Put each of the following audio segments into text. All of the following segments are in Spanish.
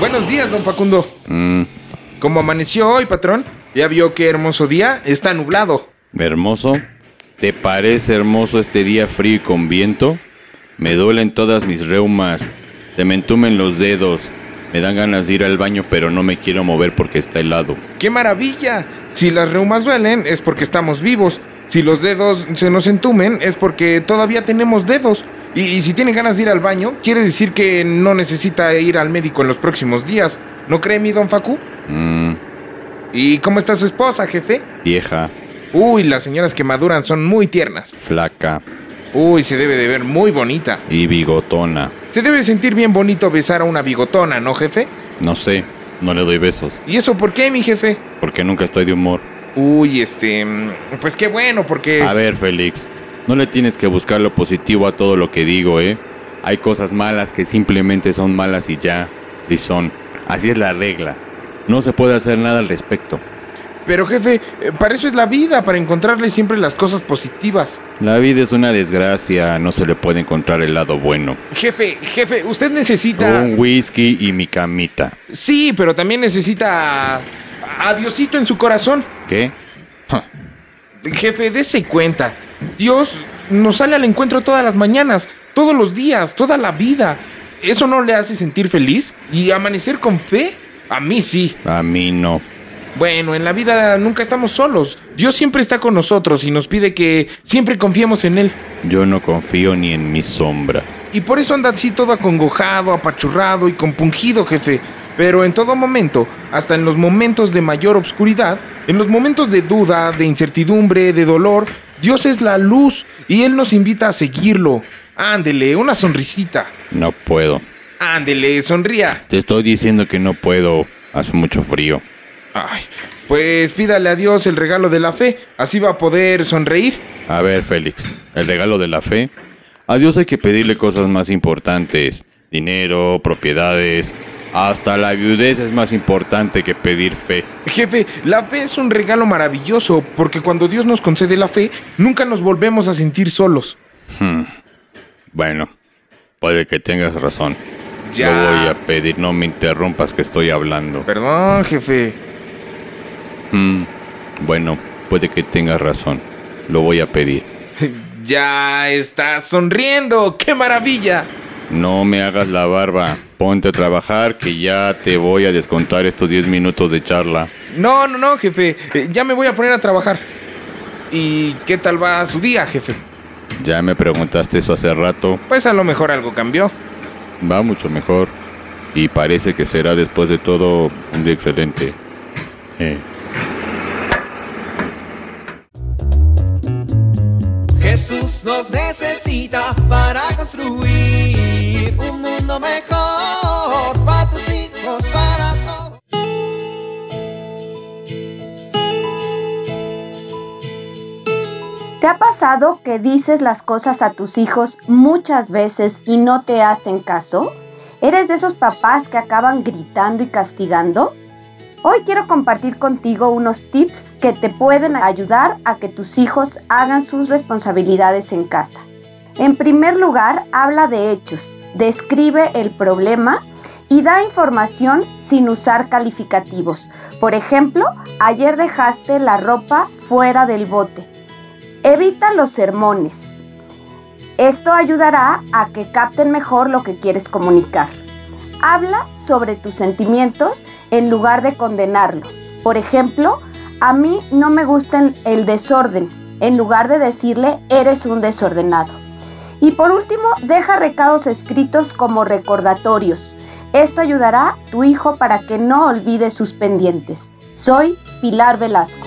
Buenos días, don Facundo. Mm, ¿Cómo amaneció hoy, patrón? ¿Ya vio qué hermoso día? Está nublado. hermoso. ¿Te parece hermoso este día frío y con viento? Me duelen todas mis reumas. Se me entumen los dedos. Me dan ganas de ir al baño, pero no me quiero mover porque está helado. ¡Qué maravilla! Si las reumas duelen es porque estamos vivos. Si los dedos se nos entumen es porque todavía tenemos dedos. Y, y si tiene ganas de ir al baño, quiere decir que no necesita ir al médico en los próximos días. ¿No cree mi don Facu? Mmm, ¿Y cómo está su esposa, jefe? vieja, Uy, las señoras que maduran son muy tiernas. flaca Uy, se debe de ver muy bonita. y bigotona. Se debe sentir bien bonito besar a una bigotona, ¿no, jefe? No sé, no le doy besos, ¿Y eso por qué, mi jefe? porque nunca estoy de humor. Uy, este... mm, Pues qué bueno, porque... A ver, Félix, no le tienes que buscar lo positivo a todo lo que digo, ¿eh? Hay cosas malas que simplemente son malas y ya, sí son. Así es la regla. No se puede hacer nada al respecto. Pero jefe, eh, para eso es la vida, para encontrarle siempre las cosas positivas. La vida es una desgracia, no se le puede encontrar el lado bueno. Jefe, jefe, usted necesita... Un whisky y mi camita. Sí, pero también necesita... A Diosito en su corazón. ¿Qué? Jefe, dése cuenta. Dios nos sale al encuentro todas las mañanas, todos los días, toda la vida. ¿Eso no le hace sentir feliz? ¿Y amanecer con fe? A mí sí. A mí no. Bueno, en la vida nunca estamos solos. Dios siempre está con nosotros y nos pide que siempre confiemos en Él. Yo no confío ni en mi sombra. Y por eso anda así todo acongojado, apachurrado y compungido, jefe. Pero en todo momento, hasta en los momentos de mayor obscuridad, en los momentos de duda, de incertidumbre, de dolor, Dios es la luz y Él nos invita a seguirlo. Ándele, una sonrisita. No puedo. Ándele, sonría. Te estoy diciendo que no puedo. Hace mucho frío. Ay, pues pídale a Dios el regalo de la fe, así va a poder sonreír. A ver, Félix, el regalo de la fe. A Dios hay que pedirle cosas más importantes. Dinero, propiedades. Hasta la viudez es más importante que pedir fe. Jefe, la fe es un regalo maravilloso, porque cuando Dios nos concede la fe, nunca nos volvemos a sentir solos. Hmm. Bueno, puede que tengas razón. Ya. Lo voy a pedir, no me interrumpas que estoy hablando. Perdón, jefe. Hmm. Bueno, puede que tengas razón. Lo voy a pedir. Ya estás sonriendo, qué maravilla. No me hagas la barba. Ponte a trabajar que ya te voy a descontar estos 10 minutos de charla. No, no, no, jefe, eh, ya me voy a poner a trabajar. ¿Y qué tal va su día, jefe? Ya me preguntaste eso hace rato. Pues a lo mejor algo cambió. Va mucho mejor. Y parece que será después de todo un día excelente. Eh. Jesús nos necesita para construir un mundo mejor para tus hijos, para. ¿Te ha pasado que dices las cosas a tus hijos muchas veces y no te hacen caso? ¿Eres de esos papás que acaban gritando y castigando? Hoy quiero compartir contigo unos tips que te pueden ayudar a que tus hijos hagan sus responsabilidades en casa. En primer lugar, habla de hechos, describe el problema y da información sin usar calificativos. Por ejemplo, ayer dejaste la ropa fuera del bote. Evita los sermones. Esto ayudará a que capten mejor lo que quieres comunicar. Habla sobre tus sentimientos en lugar de condenarlo. Por ejemplo, a mí no me gusta el desorden, en lugar de decirle eres un desordenado. Y por último, deja recados escritos como recordatorios. Esto ayudará a tu hijo para que no olvide sus pendientes. Soy Pilar Velasco.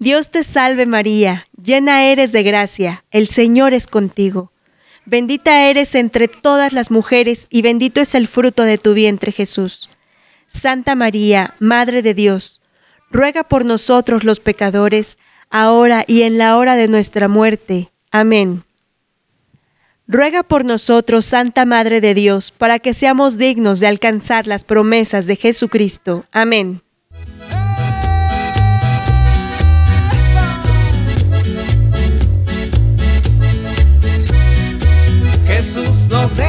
Dios te salve María, llena eres de gracia, el Señor es contigo. Bendita eres entre todas las mujeres y bendito es el fruto de tu vientre Jesús. Santa María, Madre de Dios, ruega por nosotros los pecadores, ahora y en la hora de nuestra muerte. Amén. Ruega por nosotros, Santa Madre de Dios, para que seamos dignos de alcanzar las promesas de Jesucristo. Amén.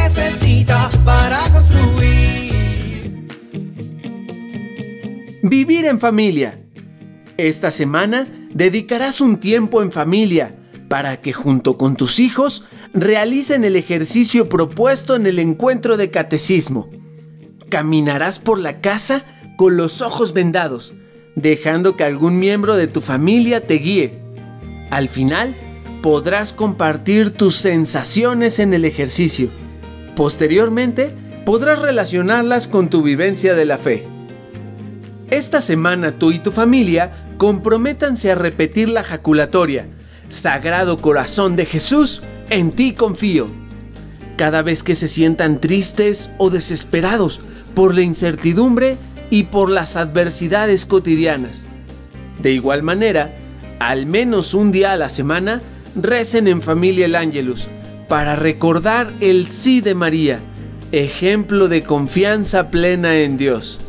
Necesita para construir. Vivir en familia. Esta semana dedicarás un tiempo en familia para que junto con tus hijos realicen el ejercicio propuesto en el encuentro de catecismo. Caminarás por la casa con los ojos vendados, dejando que algún miembro de tu familia te guíe. Al final, podrás compartir tus sensaciones en el ejercicio. Posteriormente, podrás relacionarlas con tu vivencia de la fe. Esta semana tú y tu familia comprométanse a repetir la jaculatoria. Sagrado Corazón de Jesús, en ti confío. Cada vez que se sientan tristes o desesperados por la incertidumbre y por las adversidades cotidianas. De igual manera, al menos un día a la semana, recen en familia el Ángelus para recordar el sí de María, ejemplo de confianza plena en Dios.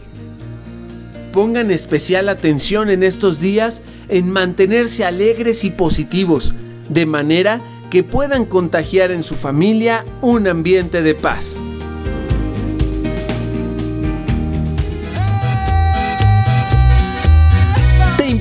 Pongan especial atención en estos días en mantenerse alegres y positivos, de manera que puedan contagiar en su familia un ambiente de paz.